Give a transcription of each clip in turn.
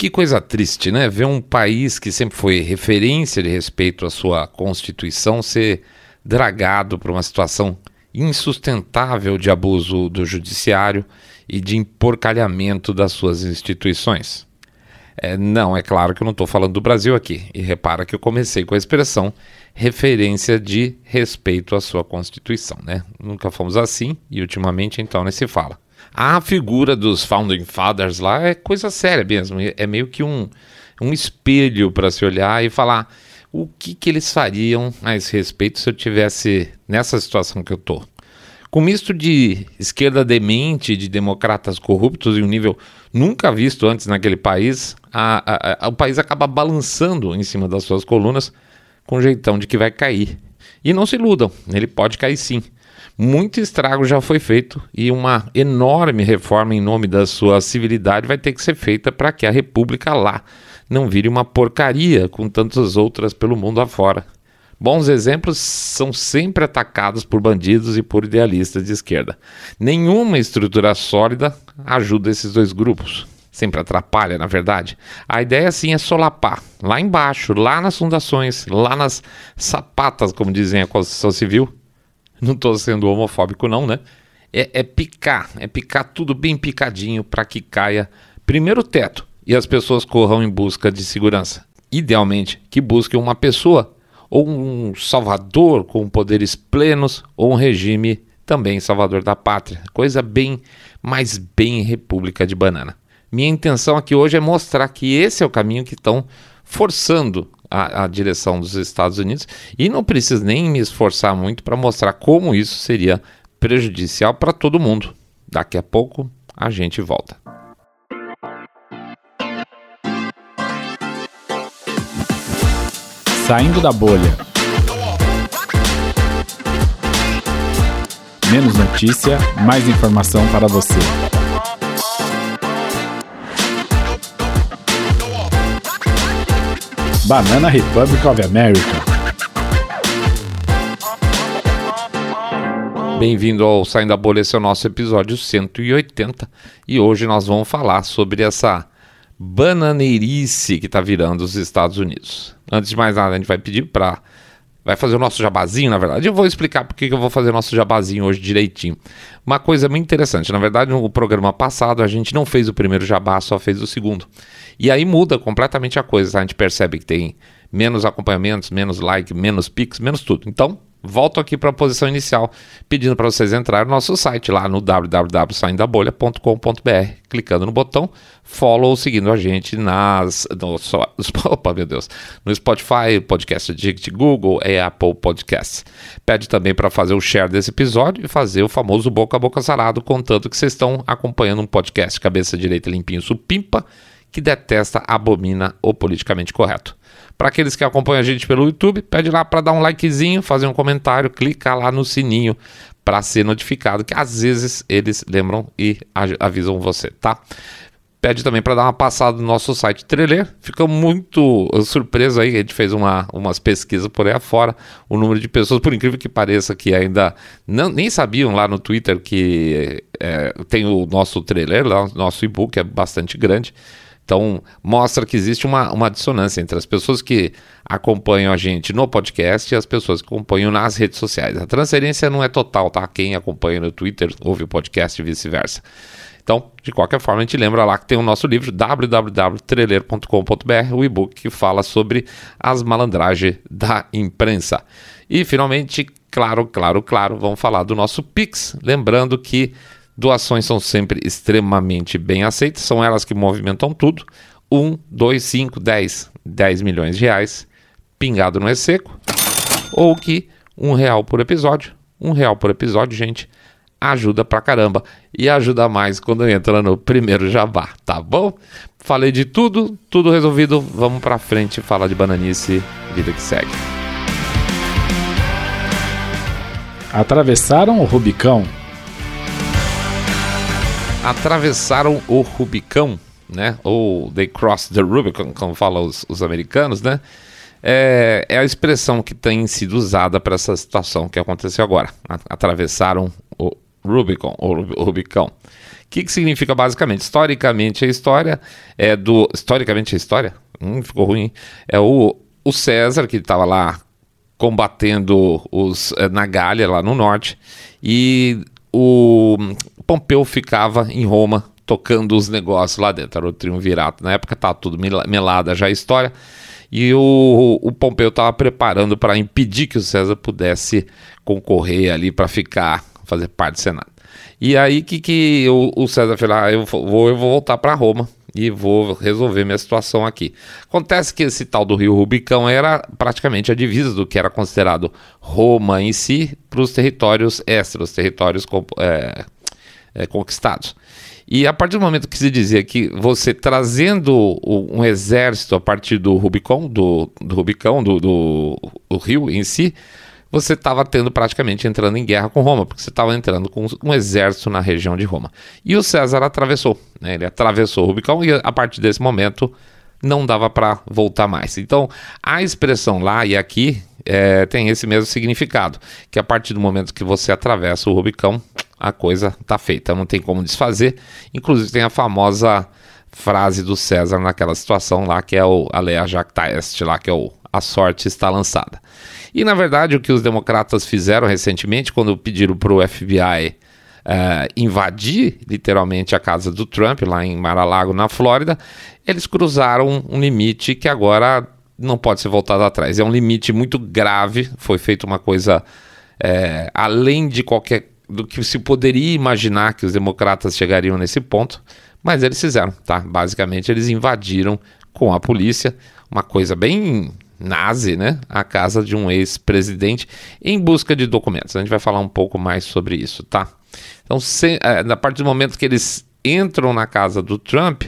Que coisa triste, né? Ver um país que sempre foi referência de respeito à sua Constituição ser dragado por uma situação insustentável de abuso do judiciário e de emporcalhamento das suas instituições. É, não, é claro que eu não estou falando do Brasil aqui. E repara que eu comecei com a expressão referência de respeito à sua Constituição, né? Nunca fomos assim e ultimamente então nem se fala. A figura dos Founding Fathers lá é coisa séria mesmo, é meio que um, um espelho para se olhar e falar o que, que eles fariam a esse respeito se eu tivesse nessa situação que eu estou. Com misto de esquerda demente, de democratas corruptos em um nível nunca visto antes naquele país, a, a, a, o país acaba balançando em cima das suas colunas com jeitão de que vai cair. E não se iludam, ele pode cair sim. Muito estrago já foi feito e uma enorme reforma em nome da sua civilidade vai ter que ser feita para que a República lá não vire uma porcaria com tantas outras pelo mundo afora. Bons exemplos são sempre atacados por bandidos e por idealistas de esquerda. Nenhuma estrutura sólida ajuda esses dois grupos. Sempre atrapalha, na verdade. A ideia sim é solapar, lá embaixo, lá nas fundações, lá nas sapatas, como dizem a Constituição Civil. Não estou sendo homofóbico, não, né? É, é picar, é picar tudo bem picadinho para que caia primeiro o teto e as pessoas corram em busca de segurança. Idealmente, que busquem uma pessoa ou um salvador com poderes plenos, ou um regime também salvador da pátria. Coisa bem, mais bem República de Banana. Minha intenção aqui hoje é mostrar que esse é o caminho que estão forçando a, a, direção dos Estados Unidos e não preciso nem me esforçar muito para mostrar como isso seria prejudicial para todo mundo. Daqui a pouco a gente volta. Saindo da bolha. Menos notícia, mais informação para você. Banana Republic of America. Bem-vindo ao Saindo da Bolha, esse é o nosso episódio 180 e hoje nós vamos falar sobre essa bananeirice que está virando os Estados Unidos. Antes de mais nada, a gente vai pedir para. Vai fazer o nosso jabazinho, na verdade. Eu vou explicar por que eu vou fazer o nosso jabazinho hoje direitinho. Uma coisa muito interessante. Na verdade, no programa passado, a gente não fez o primeiro jabá, só fez o segundo. E aí muda completamente a coisa. A gente percebe que tem menos acompanhamentos, menos like, menos pics, menos tudo. Então, volto aqui para a posição inicial, pedindo para vocês entrarem no nosso site lá no www.saindabolha.com.br, clicando no botão follow, seguindo a gente nas no, só, opa, meu Deus, no Spotify, Podcast Addict, Google e Apple Podcasts. Pede também para fazer o share desse episódio e fazer o famoso boca a boca sarado, contando que vocês estão acompanhando um podcast cabeça direita limpinho supimpa que detesta, abomina o politicamente correto. Para aqueles que acompanham a gente pelo YouTube, pede lá para dar um likezinho, fazer um comentário, clicar lá no sininho para ser notificado, que às vezes eles lembram e avisam você, tá? Pede também para dar uma passada no nosso site Treler. Fica muito surpreso aí, a gente fez uma, umas pesquisas por aí afora. O número de pessoas, por incrível que pareça, que ainda não, nem sabiam lá no Twitter que é, tem o nosso trailer, lá, o nosso e-book é bastante grande. Então, mostra que existe uma, uma dissonância entre as pessoas que acompanham a gente no podcast e as pessoas que acompanham nas redes sociais. A transferência não é total, tá? Quem acompanha no Twitter ouve o podcast e vice-versa. Então, de qualquer forma, a gente lembra lá que tem o nosso livro www.treler.com.br, o e-book que fala sobre as malandragens da imprensa. E finalmente, claro, claro, claro, vamos falar do nosso Pix. Lembrando que Doações são sempre extremamente bem aceitas, são elas que movimentam tudo. 1, 2, 5, 10, 10 milhões de reais, pingado não é seco. Ou que um real por episódio, um real por episódio, gente, ajuda pra caramba. E ajuda mais quando entra no primeiro jabá, tá bom? Falei de tudo, tudo resolvido, vamos pra frente falar de bananice, vida que segue. Atravessaram o Rubicão atravessaram o Rubicão, né? Ou they crossed the Rubicon, como falam os, os americanos, né? É, é, a expressão que tem sido usada para essa situação que aconteceu agora. Atravessaram o Rubicon, ou Rubicão. O que, que significa basicamente? Historicamente, a história é do. Historicamente, a história? Hum, ficou ruim. É o, o César, que estava lá combatendo os é, na Gália, lá no norte, e o Pompeu ficava em Roma tocando os negócios lá dentro. Era o triunvirato. Na época estava tudo melada já a história. E o, o Pompeu estava preparando para impedir que o César pudesse concorrer ali para ficar, fazer parte do Senado. E aí que, que o, o César falou: ah, eu vou, eu vou voltar para Roma e vou resolver minha situação aqui. Acontece que esse tal do Rio Rubicão era praticamente a divisa do que era considerado Roma em si para os territórios extras, os territórios é, é, conquistados. E a partir do momento que se dizia que você trazendo um exército a partir do Rubicon, do, do Rubicão, do, do, do rio em si, você estava tendo praticamente entrando em guerra com Roma, porque você estava entrando com um exército na região de Roma. E o César atravessou, né? ele atravessou o Rubicão e a partir desse momento não dava para voltar mais. Então a expressão lá e aqui é, tem esse mesmo significado, que a partir do momento que você atravessa o Rubicão, a coisa está feita, não tem como desfazer. Inclusive tem a famosa frase do César naquela situação lá, que é o Alea Jacta Est, lá, que é o A Sorte está lançada. E na verdade o que os democratas fizeram recentemente, quando pediram para o FBI Uh, invadir literalmente a casa do Trump lá em Mar-a-Lago, na Flórida, eles cruzaram um limite que agora não pode ser voltado atrás. É um limite muito grave. Foi feita uma coisa é, além de qualquer do que se poderia imaginar que os democratas chegariam nesse ponto, mas eles fizeram, tá? Basicamente eles invadiram com a polícia, uma coisa bem nazi, né? A casa de um ex-presidente em busca de documentos. A gente vai falar um pouco mais sobre isso, tá? Então, se, é, na partir do momento que eles entram na casa do Trump,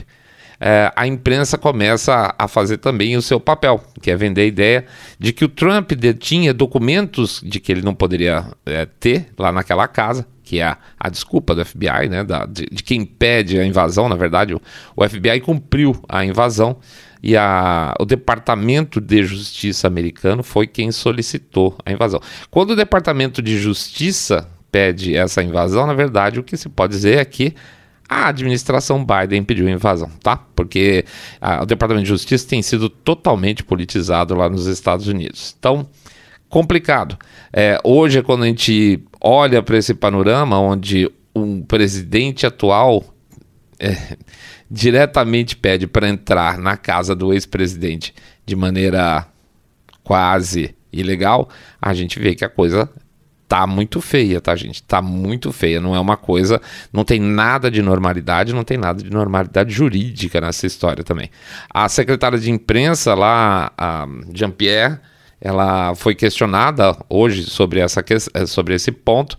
é, a imprensa começa a fazer também o seu papel, que é vender a ideia de que o Trump detinha documentos de que ele não poderia é, ter lá naquela casa, que é a, a desculpa do FBI, né, da, de, de, quem impede a invasão. Na verdade, o, o FBI cumpriu a invasão e a, o Departamento de Justiça americano foi quem solicitou a invasão. Quando o Departamento de Justiça pede essa invasão, na verdade, o que se pode dizer é que a administração Biden pediu invasão, tá? Porque a, o Departamento de Justiça tem sido totalmente politizado lá nos Estados Unidos. Então, complicado. É, hoje quando a gente olha para esse panorama onde um presidente atual é, diretamente pede para entrar na casa do ex-presidente de maneira quase ilegal, a gente vê que a coisa tá muito feia, tá, gente? Tá muito feia. Não é uma coisa. Não tem nada de normalidade, não tem nada de normalidade jurídica nessa história também. A secretária de imprensa lá, a Jean-Pierre, ela foi questionada hoje sobre, essa, eh, sobre esse ponto.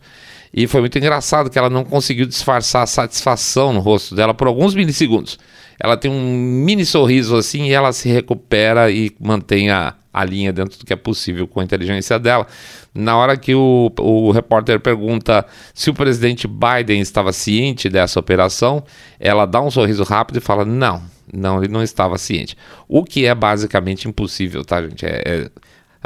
E foi muito engraçado que ela não conseguiu disfarçar a satisfação no rosto dela por alguns milissegundos. Ela tem um mini sorriso assim e ela se recupera e mantém a, a linha dentro do que é possível com a inteligência dela. Na hora que o, o repórter pergunta se o presidente Biden estava ciente dessa operação, ela dá um sorriso rápido e fala: não, não, ele não estava ciente. O que é basicamente impossível, tá, gente? É, é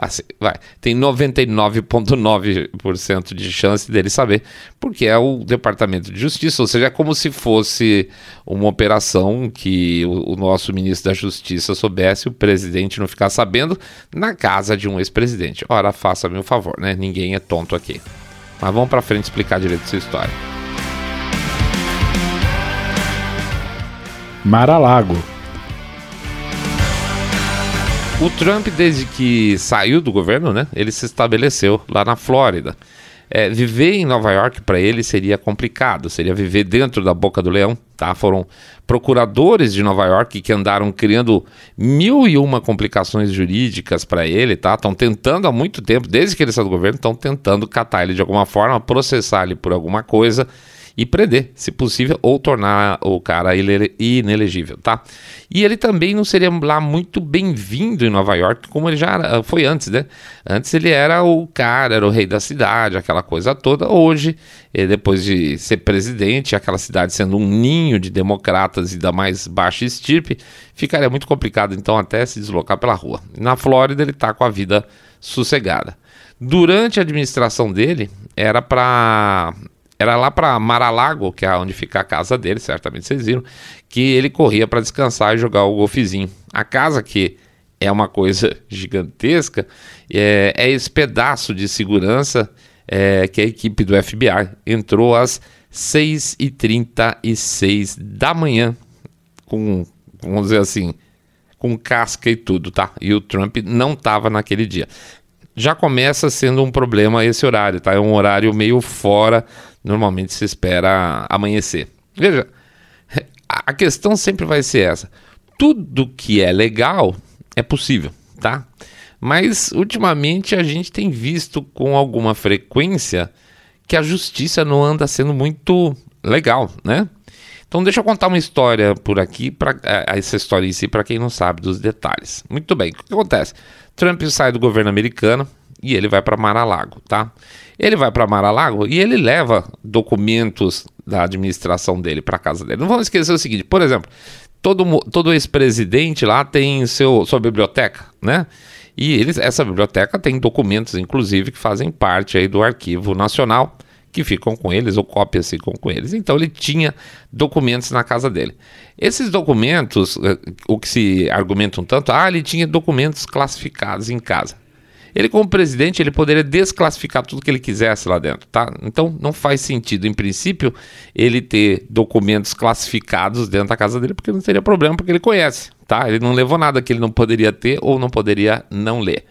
Assim, vai, tem 99,9% de chance dele saber, porque é o Departamento de Justiça, ou seja, é como se fosse uma operação que o, o nosso ministro da Justiça soubesse, o presidente não ficar sabendo, na casa de um ex-presidente. Ora, faça-me um favor, né? Ninguém é tonto aqui. Mas vamos para frente explicar direito essa história. Mar-a-Lago o Trump, desde que saiu do governo, né, ele se estabeleceu lá na Flórida. É, viver em Nova York para ele seria complicado, seria viver dentro da boca do leão. Tá? Foram procuradores de Nova York que andaram criando mil e uma complicações jurídicas para ele, tá? Estão tentando há muito tempo, desde que ele saiu do governo, estão tentando catar ele de alguma forma, processar ele por alguma coisa e prender, se possível, ou tornar o cara inelegível, tá? E ele também não seria lá muito bem-vindo em Nova York, como ele já foi antes, né? Antes ele era o cara, era o rei da cidade, aquela coisa toda. Hoje, eh, depois de ser presidente, aquela cidade sendo um ninho de democratas e da mais baixa estirpe, ficaria muito complicado então até se deslocar pela rua. Na Flórida ele está com a vida sossegada. Durante a administração dele, era para Era lá para Mar-a-Lago, que é onde fica a casa dele, certamente vocês viram, que ele corria para descansar e jogar o golfezinho. A casa que é uma coisa gigantesca, é, é esse pedaço de segurança é, que a equipe do FBI entrou às 6h36 da manhã, com, vamos dizer assim, com casca e tudo, tá? E o Trump não estava naquele dia. Já começa sendo um problema esse horário, tá? É um horário meio fora, normalmente se espera amanhecer. Veja, a questão sempre vai ser essa. Tudo que é legal é possível, tá? Mas ultimamente a gente tem visto com alguma frequência que a justiça não anda sendo muito legal, né? Então deixa eu contar uma história por aqui, para é, essa história em si, para quem não sabe dos detalhes. Muito bem, o que acontece? Trump sai do governo americano e ele vai para Mar-a-Lago, tá? Ele vai para Mar-a-Lago e ele leva documentos da administração dele para casa dele. Não vamos esquecer o seguinte, por exemplo, todo, todo ex-presidente lá tem seu, sua biblioteca, né? E eles, essa biblioteca tem documentos, inclusive, que fazem parte aí do arquivo nacional, que ficam com eles, ou cópias ficam com eles. Então ele tinha documentos na casa dele. Esses documentos, eh, o que se argumenta um tanto, ah, ele tinha documentos classificados em casa. Ele, como presidente, ele poderia desclassificar tudo que ele quisesse lá dentro, tá? Então não faz sentido, em princípio, ele ter documentos classificados dentro da casa dele, porque não teria problema, porque ele conhece, tá? Ele não levou nada que ele não poderia ter ou não poderia não ler.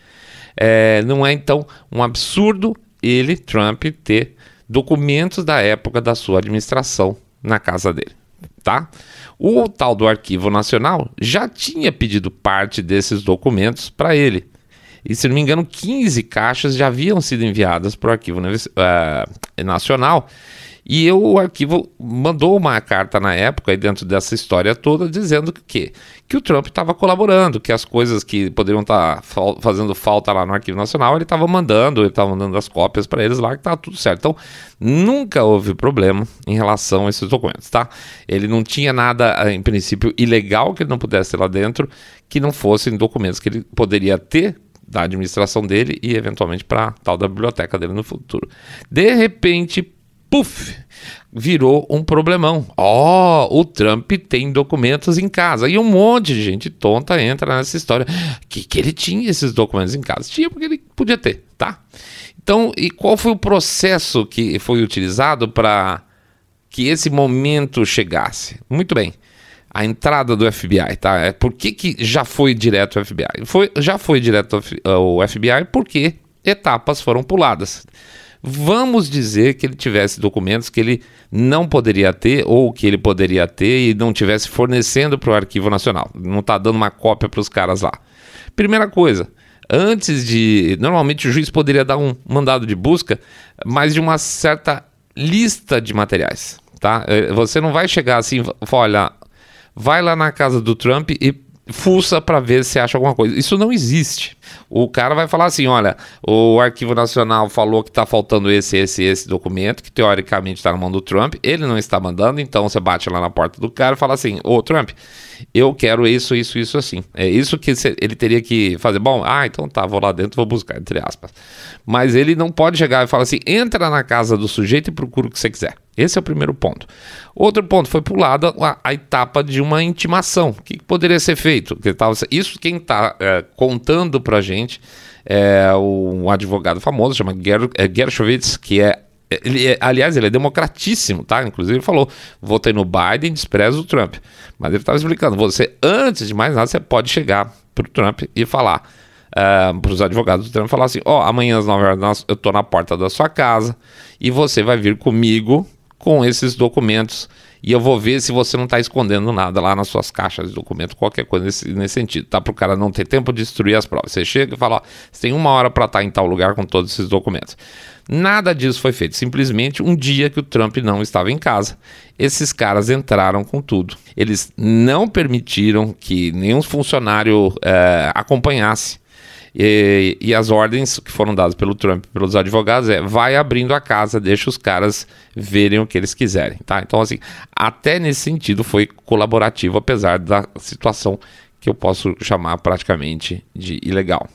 É, não é então um absurdo ele, Trump, ter documentos da época da sua administração na casa dele, tá? O tal do Arquivo Nacional já tinha pedido parte desses documentos para ele. E se não me engano, 15 caixas já haviam sido enviadas para o Arquivo uh, Nacional. E o arquivo mandou uma carta na época, dentro dessa história toda, dizendo que, que o Trump estava colaborando, que as coisas que poderiam estar tá fazendo falta lá no Arquivo Nacional, ele estava mandando, ele estava mandando as cópias para eles lá, que estava tudo certo. Então, nunca houve problema em relação a esses documentos, tá? Ele não tinha nada, em princípio, ilegal que ele não pudesse ter lá dentro, que não fossem documentos que ele poderia ter da administração dele e eventualmente para tal da biblioteca dele no futuro. De repente, puf, virou um problemão. Ó, oh, o Trump tem documentos em casa. E um monte de gente tonta entra nessa história. Que, que ele tinha esses documentos em casa? Tinha porque ele podia ter, tá? Então, e qual foi o processo que foi utilizado para que esse momento chegasse? Muito bem a entrada do FBI, tá? É por que, que já foi direto ao FBI? Foi, já foi direto ao FBI porque etapas foram puladas. Vamos dizer que ele tivesse documentos que ele não poderia ter ou que ele poderia ter e não tivesse fornecendo para o Arquivo Nacional. Não está dando uma cópia para os caras lá. Primeira coisa, antes de. Normalmente o juiz poderia dar um mandado de busca, mas de uma certa lista de materiais. Tá? É, você não vai chegar assim, olha, vai lá na casa do Trump e fuça para ver se acha alguma coisa. Isso não existe. O cara vai falar assim: olha, o Arquivo Nacional falou que está faltando esse, esse, esse documento, que teoricamente está na mão do Trump, ele não está mandando, então você bate lá na porta do cara e fala assim: ô Trump, eu quero isso, isso, isso assim. É isso que ele teria que fazer. Bom, ah, então tá, vou lá dentro, vou buscar, entre aspas. Mas ele não pode chegar e falar assim: entra na casa do sujeito e procura o que você quiser. Esse é o primeiro ponto. Outro ponto foi pulada a, a etapa de uma intimação. O que, que poderia ser feito? Que tava, isso quem está é, contando para gente é um advogado famoso, chama Ger, é, Gershowitz, que é ele é, aliás, ele é democratíssimo, tá? Inclusive ele falou: votei no Biden, desprezo o Trump. Mas ele estava explicando: você, antes de mais nada, você pode chegar para o Trump e falar uh, para os advogados do Trump: falar assim, ó, oh, amanhã às 9 horas eu estou na porta da sua casa e você vai vir comigo com esses documentos e eu vou ver se você não está escondendo nada lá nas suas caixas de documento, qualquer coisa nesse, nesse sentido, tá? Para o cara não ter tempo de destruir as provas. Você chega e fala: ó, você tem uma hora para estar tá em tal lugar com todos esses documentos. Nada disso foi feito. Simplesmente um dia que o Trump não estava em casa, esses caras entraram com tudo. Eles não permitiram que nenhum funcionário é, acompanhasse. E, e, as ordens que foram dadas pelo Trump pelos advogados é vai abrindo a casa, deixa os caras verem o que eles quiserem, tá? Então, assim, até nesse sentido foi colaborativo, apesar da situação que eu posso chamar praticamente de ilegal.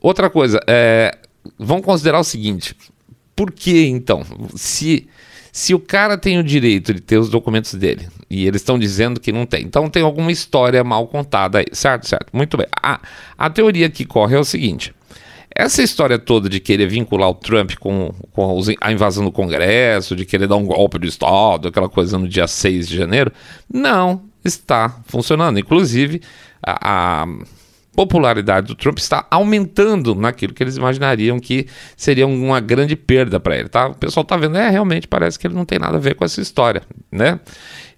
Outra coisa, é, vamos considerar o seguinte: por que então? Se, Se o cara tem o direito de ter os documentos dele e eles estão dizendo que não tem, então tem alguma história mal contada aí, certo? Certo. Muito bem. A, a teoria que corre é o seguinte. Essa história toda de querer vincular o Trump com, com a invasão do Congresso, de querer dar um golpe do Estado, aquela coisa no dia 6 de janeiro, não está funcionando. Inclusive, a, a popularidade do Trump está aumentando naquilo que eles imaginariam que seria uma grande perda para ele, tá? O pessoal está vendo, é, realmente parece que ele não tem nada a ver com essa história, né?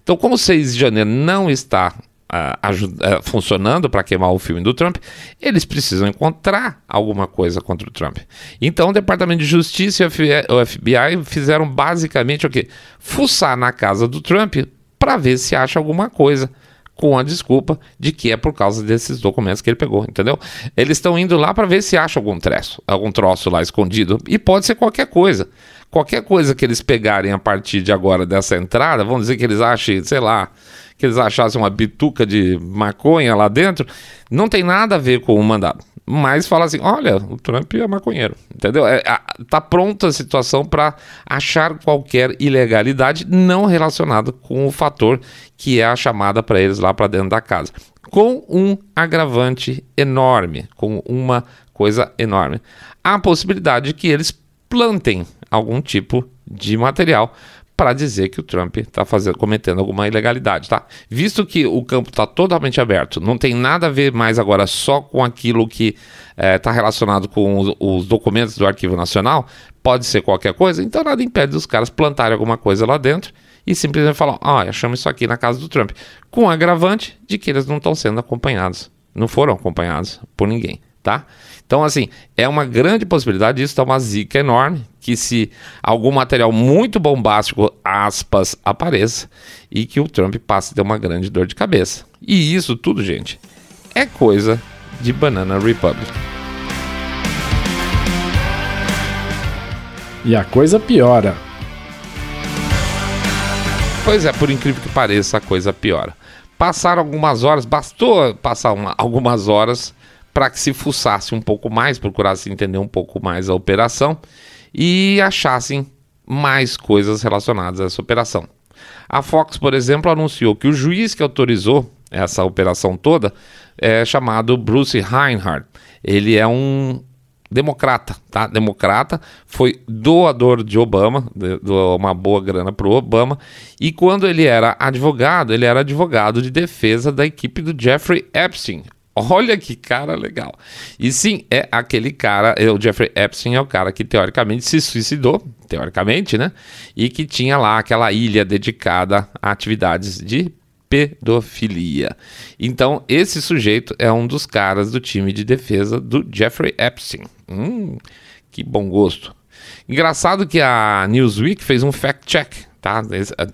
Então, como 6 de janeiro não está uh, funcionando para queimar o filme do Trump, eles precisam encontrar alguma coisa contra o Trump. Então, o Departamento de Justiça e o FBI fizeram basicamente o quê? Fuçar na casa do Trump para ver se acha alguma coisa com a desculpa de que é por causa desses documentos que ele pegou, entendeu? Eles estão indo lá para ver se acha algum treço, algum troço lá escondido e pode ser qualquer coisa. Qualquer coisa que eles pegarem a partir de agora dessa entrada, vamos dizer que eles achem, sei lá, que eles achassem uma bituca de maconha lá dentro, não tem nada a ver com o mandado mas fala assim: olha, o Trump é maconheiro, entendeu? É, tá pronta a situação para achar qualquer ilegalidade não relacionada com o fator que é a chamada para eles lá para dentro da casa, com um agravante enorme, com uma coisa enorme, a possibilidade de que eles plantem algum tipo de material para dizer que o Trump está cometendo alguma ilegalidade, tá? Visto que o campo está totalmente aberto, não tem nada a ver mais agora só com aquilo que está eh, é, relacionado com os, os, documentos do Arquivo Nacional, pode ser qualquer coisa, então nada impede dos caras plantarem alguma coisa lá dentro e simplesmente falar, ah, achamos isso aqui na casa do Trump, com o agravante de que eles não estão sendo acompanhados, não foram acompanhados por ninguém, tá? Então, assim, é uma grande possibilidade disso, tá uma zica enorme, que se algum material muito bombástico, aspas, apareça, e que o Trump passe a ter uma grande dor de cabeça. E isso tudo, gente, é coisa de Banana Republic. E a coisa piora. Pois é, por incrível que pareça, a coisa piora. Passaram algumas horas, bastou passar uma, algumas horas para que se fuçasse um pouco mais, procurasse entender um pouco mais a operação e achassem mais coisas relacionadas a essa operação. A Fox, por exemplo, anunciou que o juiz que autorizou essa operação toda é chamado Bruce Reinhardt. Ele é um democrata, tá? Democrata, foi doador de Obama, doou uma boa grana para o Obama, e quando ele era advogado, ele era advogado de defesa da equipe do Jeffrey Epstein, Olha que cara legal. E sim, é aquele cara, é, o Jeffrey Epstein é o cara que teoricamente se suicidou, teoricamente, né? E que tinha lá aquela ilha dedicada a atividades de pedofilia. Então, esse sujeito é um dos caras do time de defesa do Jeffrey Epstein. Hum, que bom gosto. Engraçado que a Newsweek fez um fact-check, tá?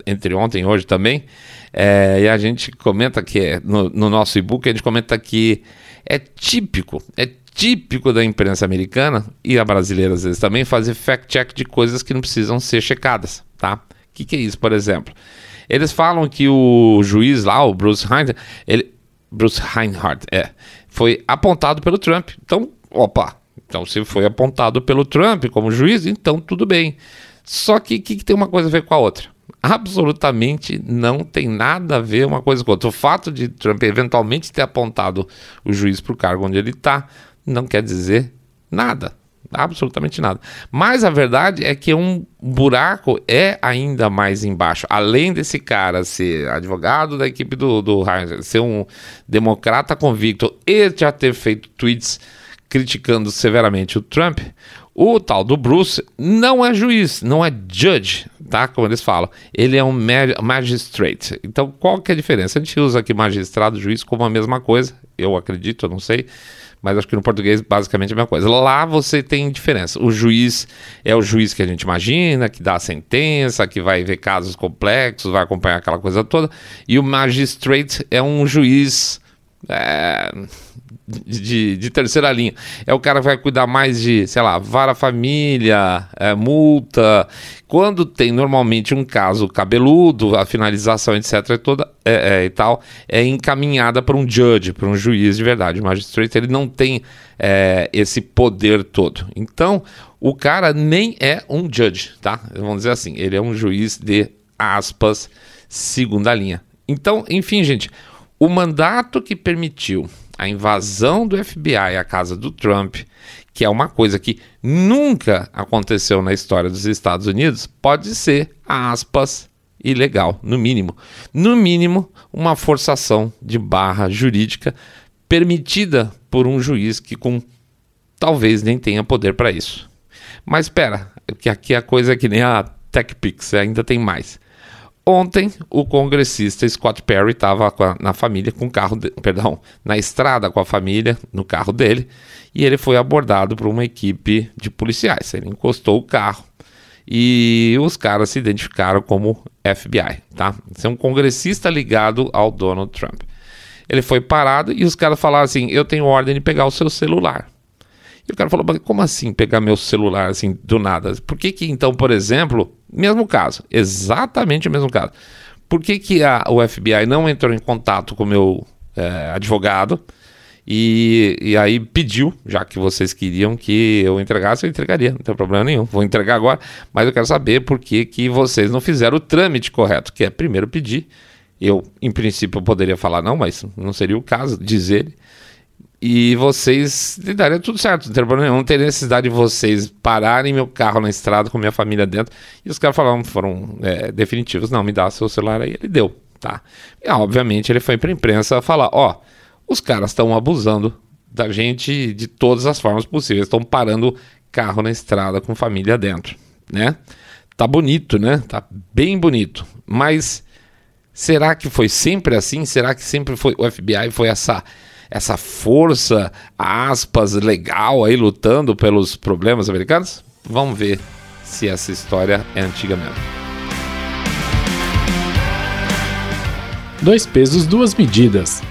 Entre ontem e hoje também. É, e a gente comenta que é, no, no nosso e-book, a gente comenta que é típico, é típico da imprensa americana e a brasileira às vezes também fazer fact-check de coisas que não precisam ser checadas, tá? O que, que é isso, por exemplo? Eles falam que o juiz lá, o Bruce Reinhardt, ele, Bruce Reinhardt, é, foi apontado pelo Trump. Então, opa, então se foi apontado pelo Trump como juiz, então tudo bem. Só que o que, que tem uma coisa a ver com a outra? Absolutamente não tem nada a ver uma coisa com outra. O fato de Trump eventualmente ter apontado o juiz para o cargo onde ele está não quer dizer nada. Absolutamente nada. Mas a verdade é que um buraco é ainda mais embaixo. Além desse cara ser advogado da equipe do, do ser um democrata convicto e já ter feito tweets criticando severamente o Trump, o tal do Bruce não é juiz, não é judge, tá? Como eles falam. Ele é um magistrate. Então, qual que é a diferença? A gente usa aqui magistrado, juiz como a mesma coisa. Eu acredito, eu não sei. Mas acho que no português basicamente é a mesma coisa. Lá você tem diferença. O juiz é o juiz que a gente imagina, que dá a sentença, que vai ver casos complexos, vai acompanhar aquela coisa toda. E o magistrate é um juiz. É de, de, terceira linha. É o cara que vai cuidar mais de, sei lá, vara família, é, multa. Quando tem normalmente um caso cabeludo, a finalização, etc., toda, é, é, e tal, é encaminhada para um judge, para um juiz de verdade. O magistrate ele não tem é, esse poder todo. Então, O cara nem é um judge, tá? Vamos dizer assim, ele é um juiz de aspas, segunda linha. Então, enfim, gente, o mandato que permitiu a invasão do FBI à casa do Trump, que é uma coisa que nunca aconteceu na história dos Estados Unidos, pode ser, aspas, ilegal, no mínimo. No mínimo, uma forçação de barra jurídica permitida por um juiz que com talvez nem tenha poder para isso. Mas espera, que aqui a coisa é que nem a TechPix, ainda tem mais. Ontem, o congressista Scott Perry estava na família com carro, de, perdão, na estrada com a família, no carro dele, e ele foi abordado por uma equipe de policiais. Ele encostou o carro e os caras se identificaram como FBI, tá? Esse é um congressista ligado ao Donald Trump. Ele foi parado e os caras falaram assim: Eu tenho ordem de pegar o seu celular. E o cara falou: Como assim pegar meu celular assim do nada? Por que, que então, por exemplo, mesmo caso, exatamente o mesmo caso. Por que, que a, o FBI não entrou em contato com o meu é, advogado e, e aí pediu, já que vocês queriam que eu entregasse, eu entregaria, não tem problema nenhum. Vou entregar agora, mas eu quero saber por que, que vocês não fizeram o trâmite correto, que é primeiro pedir. Eu, em princípio, poderia falar não, mas não seria o caso, dizer e vocês daria tudo certo, não tem problema nenhum, não necessidade de vocês pararem meu carro na estrada com minha família dentro. E os caras falaram, foram é, definitivos, não, me dá seu celular aí. Ele deu, tá? E obviamente ele foi pra imprensa falar, ó, os caras estão abusando da gente de todas as formas possíveis, estão parando carro na estrada com família dentro, né? Tá bonito, né? Tá bem bonito, mas será que foi sempre assim? Será que sempre foi o FBI foi essa essa força, aspas, legal aí lutando pelos problemas americanos? Vamos ver se essa história é antiga mesmo. Dois pesos, duas medidas.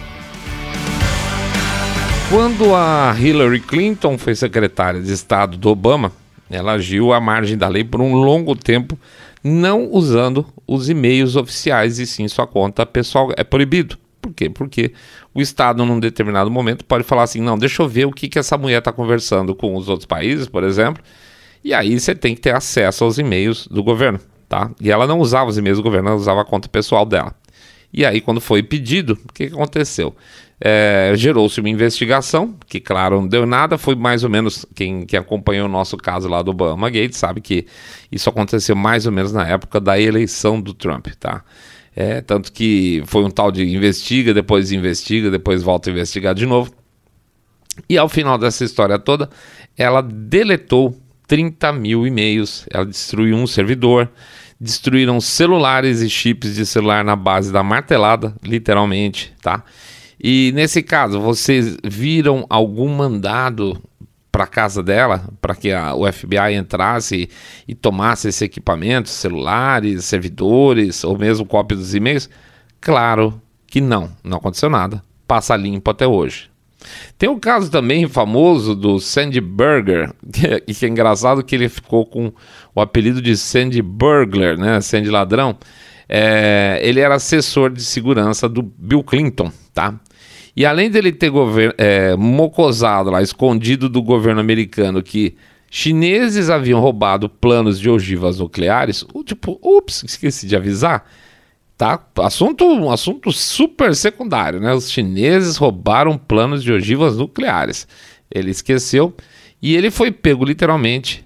Quando a Hillary Clinton foi secretária de Estado do Obama, ela agiu à margem da lei por um longo tempo, não usando os e-mails oficiais e sim sua conta pessoal. É proibido. Por quê? Porque o Estado, num determinado momento, pode falar assim: não, deixa eu ver o que, que essa mulher está conversando com os outros países, por exemplo, e aí você tem que ter acesso aos e-mails do governo, tá? E ela não usava os e-mails do governo, ela usava a conta pessoal dela. E aí, quando foi pedido, o que, que aconteceu? É, Gerou-se uma investigação, que claro não deu nada, foi mais ou menos, quem, quem acompanhou o nosso caso lá do Obama Gate sabe que isso aconteceu mais ou menos na época da eleição do Trump, tá? É, tanto que foi um tal de investiga, depois investiga, depois volta a investigar de novo. E ao final dessa história toda, ela deletou 30 mil e-mails, ela destruiu um servidor, destruíram celulares e chips de celular na base da martelada, literalmente, tá? E nesse caso, vocês viram algum mandado para casa dela, para que a, o FBI entrasse e, tomasse esse equipamento, celulares, servidores ou mesmo cópia dos e-mails? Claro que não, não aconteceu nada. Passa limpo até hoje. Tem um caso também famoso do Sandy Burger, que, que é engraçado que ele ficou com o apelido de Sandy Burglar, né? Sandy Ladrão. É, ele era assessor de segurança do Bill Clinton, tá? E além dele ter é, mocosado lá, escondido do governo americano que chineses haviam roubado planos de ogivas nucleares, tipo, ups, esqueci de avisar. Tá? Assunto, um assunto super secundário, né? Os chineses roubaram planos de ogivas nucleares. Ele esqueceu e ele foi pego literalmente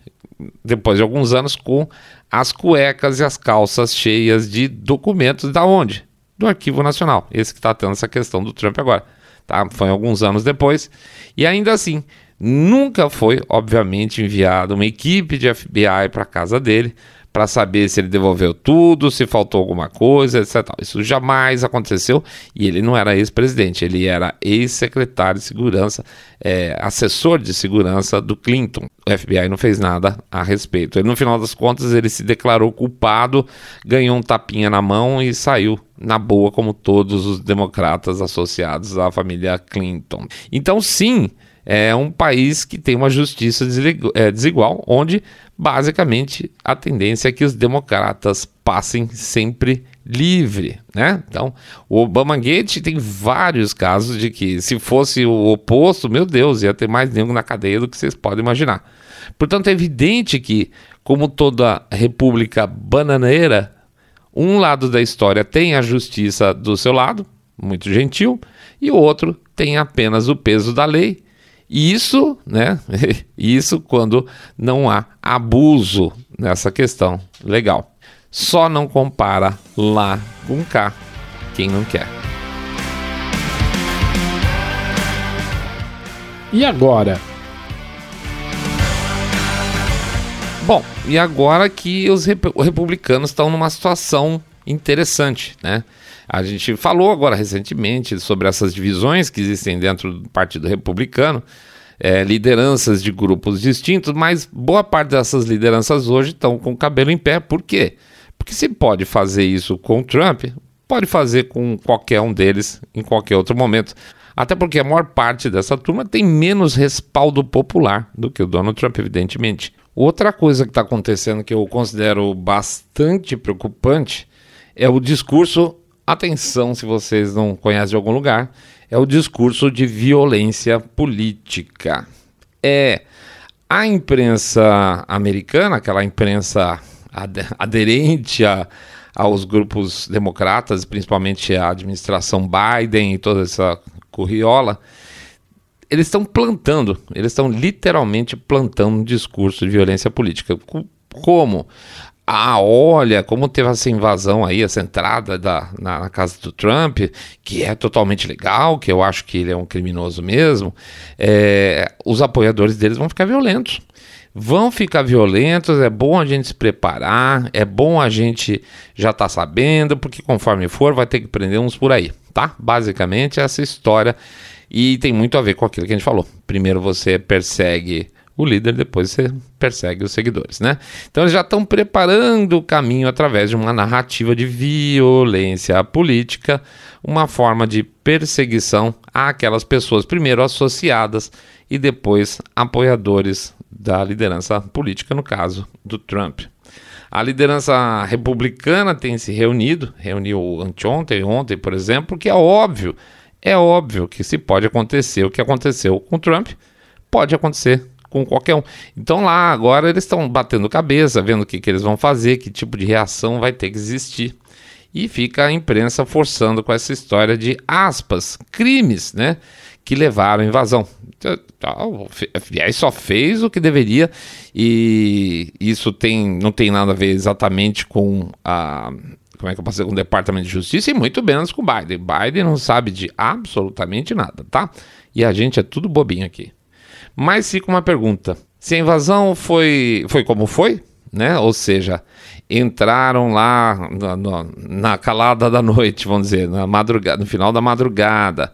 depois de alguns anos com as cuecas e as calças cheias de documentos da onde? Do Arquivo Nacional. Esse que está tendo essa questão do Trump agora tá? Foi alguns anos depois. E ainda assim, nunca foi, obviamente, enviada uma equipe de FBI para casa dele para saber se ele devolveu tudo, se faltou alguma coisa, etc. Isso jamais aconteceu e ele não era ex-presidente, ele era ex-secretário de segurança, é, assessor de segurança do Clinton. O FBI não fez nada a respeito. Ele, no final das contas, ele se declarou culpado, ganhou um tapinha na mão e saiu na boa, como todos os democratas associados à família Clinton. Então, sim, é um país que tem uma justiça é, desigual, onde basicamente a tendência é que os democratas passem sempre livre, né? Então, o Obama Gate tem vários casos de que se fosse o oposto, meu Deus, ia ter mais negro na cadeia do que vocês podem imaginar. Portanto, é evidente que, como toda república bananeira, um lado da história tem a justiça do seu lado, muito gentil, e o outro tem apenas o peso da lei. Isso, né? Isso quando não há abuso nessa questão legal. Só não compara lá com cá quem não quer. E agora? Bom, e agora que os republicanos estão numa situação interessante, né? A gente falou agora recentemente sobre essas divisões que existem dentro do Partido Republicano, é, lideranças de grupos distintos, mas boa parte dessas lideranças hoje estão com o cabelo em pé. Por quê? Porque se pode fazer isso com Trump, pode fazer com qualquer um deles em qualquer outro momento. Até porque a maior parte dessa turma tem menos respaldo popular do que o Donald Trump, evidentemente. Outra coisa que está acontecendo que eu considero bastante preocupante é o discurso. Atenção, se vocês não conhecem de algum lugar, é o discurso de violência política. É a imprensa americana, aquela imprensa aderente a, aos grupos democratas, principalmente a administração Biden e toda essa curriola, eles estão plantando, eles estão literalmente plantando um discurso de violência política. Como? Ah, olha, como teve essa invasão aí, essa entrada da, na, na, casa do Trump, que é totalmente legal, que eu acho que ele é um criminoso mesmo, é, os apoiadores deles vão ficar violentos vão ficar violentos, é bom a gente se preparar, é bom a gente já estar tá sabendo, porque conforme for vai ter que prender uns por aí, tá? Basicamente essa história e tem muito a ver com aquilo que a gente falou. Primeiro você persegue o líder, depois você persegue os seguidores, né? Então eles já estão preparando o caminho através de uma narrativa de violência política, uma forma de perseguição àquelas pessoas primeiro associadas e depois apoiadores da liderança política, no caso do Trump. A liderança republicana tem se reunido, reuniu anteontem, ontem, por exemplo, que é óbvio, é óbvio que se pode acontecer o que aconteceu com Trump, pode acontecer com qualquer um. Então lá agora eles estão batendo cabeça, vendo o que, que eles vão fazer, que tipo de reação vai ter que existir. E fica a imprensa forçando com essa história de aspas, crimes, né? Que levaram à invasão. O FBI só fez o que deveria e isso tem, não tem nada a ver exatamente com a como é que eu dizer, com o Departamento de Justiça e muito menos com o Biden. Biden não sabe de absolutamente nada, tá? E a gente é tudo bobinho aqui. Mas fica uma pergunta: se a invasão foi, foi como foi, né? Ou seja, entraram lá na, na, calada da noite, vamos dizer, na madrugada, no final da madrugada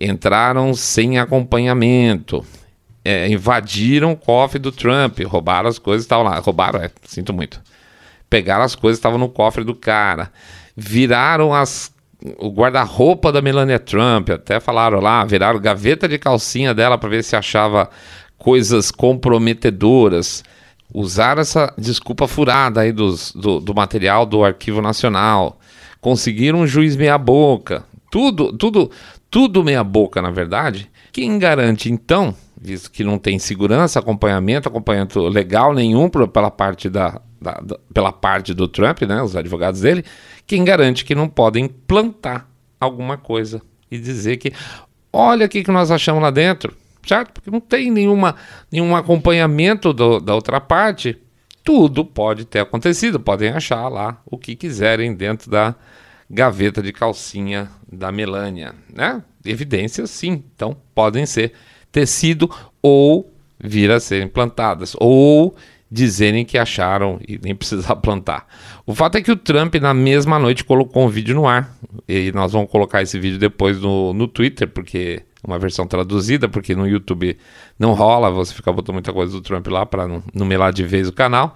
entraram sem acompanhamento, é, invadiram o cofre do Trump, roubaram as coisas que estavam lá. Roubaram, é, sinto muito. Pegaram as coisas que estavam no cofre do cara, viraram as, o guarda-roupa da Melania Trump, até falaram lá, viraram gaveta de calcinha dela para ver se achava coisas comprometedoras. Usaram essa desculpa furada aí dos, do, do material do Arquivo Nacional. Conseguiram um juiz meia-boca. Tudo, tudo, tudo meia boca, na verdade. Quem garante, então, visto que não tem segurança, acompanhamento, acompanhamento legal nenhum pela parte, da, da, da, pela parte do Trump, né, os advogados dele, quem garante que não podem plantar alguma coisa e dizer que olha o que, nós achamos lá dentro, certo? Porque não tem nenhuma, nenhum acompanhamento do, da outra parte. Tudo pode ter acontecido, podem achar lá o que quiserem dentro da, gaveta de calcinha da Melânia, né? Evidências sim, então podem ser tecido ou vir a ser implantadas, ou dizerem que acharam e nem precisar plantar. O fato é que o Trump, na mesma noite, colocou um vídeo no ar. E nós vamos colocar esse vídeo depois no, no Twitter, porque uma versão traduzida, porque no YouTube não rola, você fica botando muita coisa do Trump lá para não, melar de vez o canal.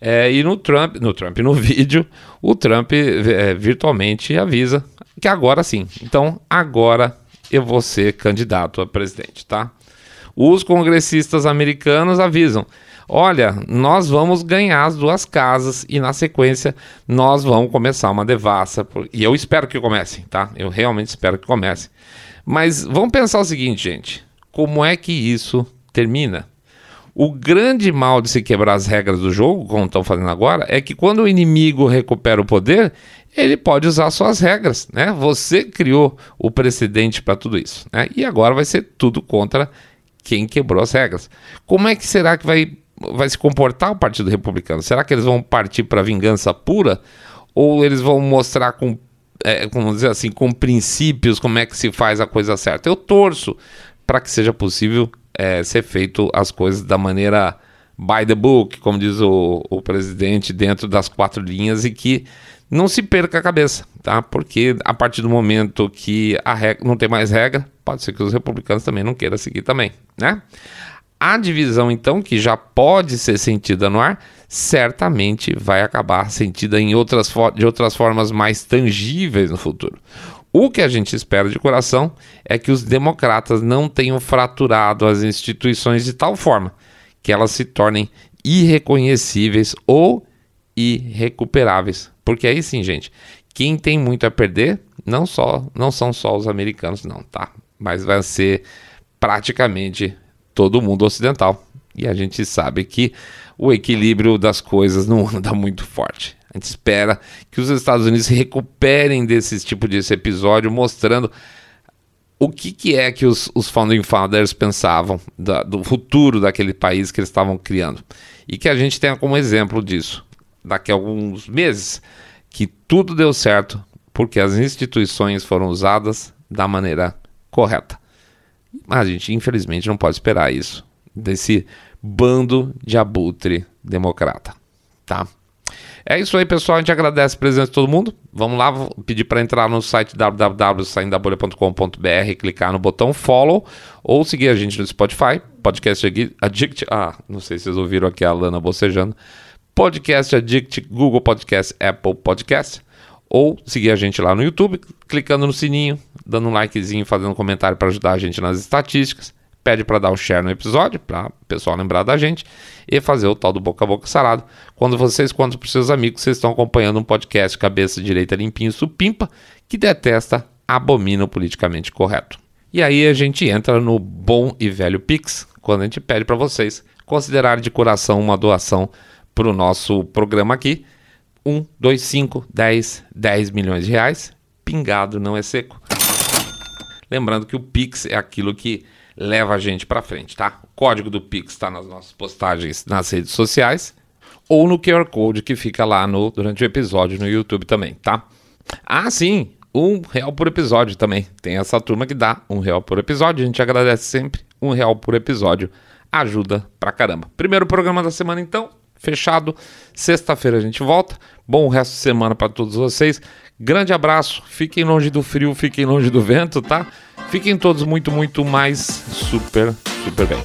É, e no Trump, no Trump, no vídeo, o Trump é, virtualmente avisa que agora sim. Então, agora eu vou ser candidato a presidente, tá? Os congressistas americanos avisam: olha, nós vamos ganhar as duas casas e na sequência nós vamos começar uma devassa. E eu espero que comecem, tá? Eu realmente espero que comecem. Mas vamos pensar o seguinte, gente: como é que isso termina? O grande mal de se quebrar as regras do jogo, como estão fazendo agora, é que quando o inimigo recupera o poder, ele pode usar suas regras, né? Você criou o precedente para tudo isso, né? E agora vai ser tudo contra quem quebrou as regras. Como é que será que vai, vai se comportar o Partido Republicano? Será que eles vão partir para vingança pura? Ou eles vão mostrar com, é, como dizer assim, com princípios como é que se faz a coisa certa? Eu torço para que seja possível é, ser feito as coisas da maneira by the book, como diz o, o presidente, dentro das quatro linhas e que não se perca a cabeça, tá? Porque a partir do momento que a regra, não tem mais regra, pode ser que os republicanos também não queiram seguir também, né? A divisão, então, que já pode ser sentida no ar, certamente vai acabar sentida em outras de outras formas mais tangíveis no futuro. O que a gente espera de coração é que os democratas não tenham fraturado as instituições de tal forma que elas se tornem irreconhecíveis ou irrecuperáveis. Porque aí sim, gente, quem tem muito a perder não só não são só os americanos, não, tá? Mas vai ser praticamente todo mundo ocidental. E a gente sabe que o equilíbrio das coisas não anda muito forte. A gente espera que os Estados Unidos se recuperem desse tipo de episódio, mostrando o que, que é que os, os Founding Fathers pensavam da, do futuro daquele país que eles estavam criando. E que a gente tenha como exemplo disso daqui a alguns meses que tudo deu certo porque as instituições foram usadas da maneira correta. A gente, infelizmente, não pode esperar isso desse bando de abutre democrata, tá? É isso aí, pessoal. A gente agradece a presença de todo mundo. Vamos lá, vou pedir para entrar no site www.saindabolha.com.br, clicar no botão follow ou seguir a gente no Spotify, podcast Addict. Ah, não sei se vocês ouviram aqui a Lana bocejando. Podcast Addict, Google Podcast, Apple Podcast. Ou seguir a gente lá no YouTube, clicando no sininho, dando um likezinho, fazendo um comentário para ajudar a gente nas estatísticas. Pede para dar o share no episódio, para o pessoal lembrar da gente. E fazer o tal do boca a boca sarado. Quando vocês contam para seus amigos, vocês estão acompanhando um podcast cabeça direita limpinho supimpa, que detesta, abomina o politicamente correto. E aí a gente entra no bom e velho Pix, quando a gente pede para vocês considerarem de coração uma doação para o nosso programa aqui. 1, 2, 5, 10, 10 milhões de reais. Pingado não é seco. Lembrando que o Pix é aquilo que leva a gente para frente, tá? O código do Pix está nas nossas postagens nas redes sociais ou no QR Code que fica lá no, durante o episódio no YouTube também, tá? Ah, sim, um real por episódio também. Tem essa turma que dá um real por episódio. A gente agradece sempre um real por episódio. Ajuda pra caramba. Primeiro programa da semana, então fechado. Sexta-feira a gente volta. Bom resto de semana para todos vocês. Grande abraço. Fiquem longe do frio, fiquem longe do vento, tá? Fiquem todos muito, muito mais super, super bem.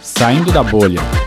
Saindo da bolha.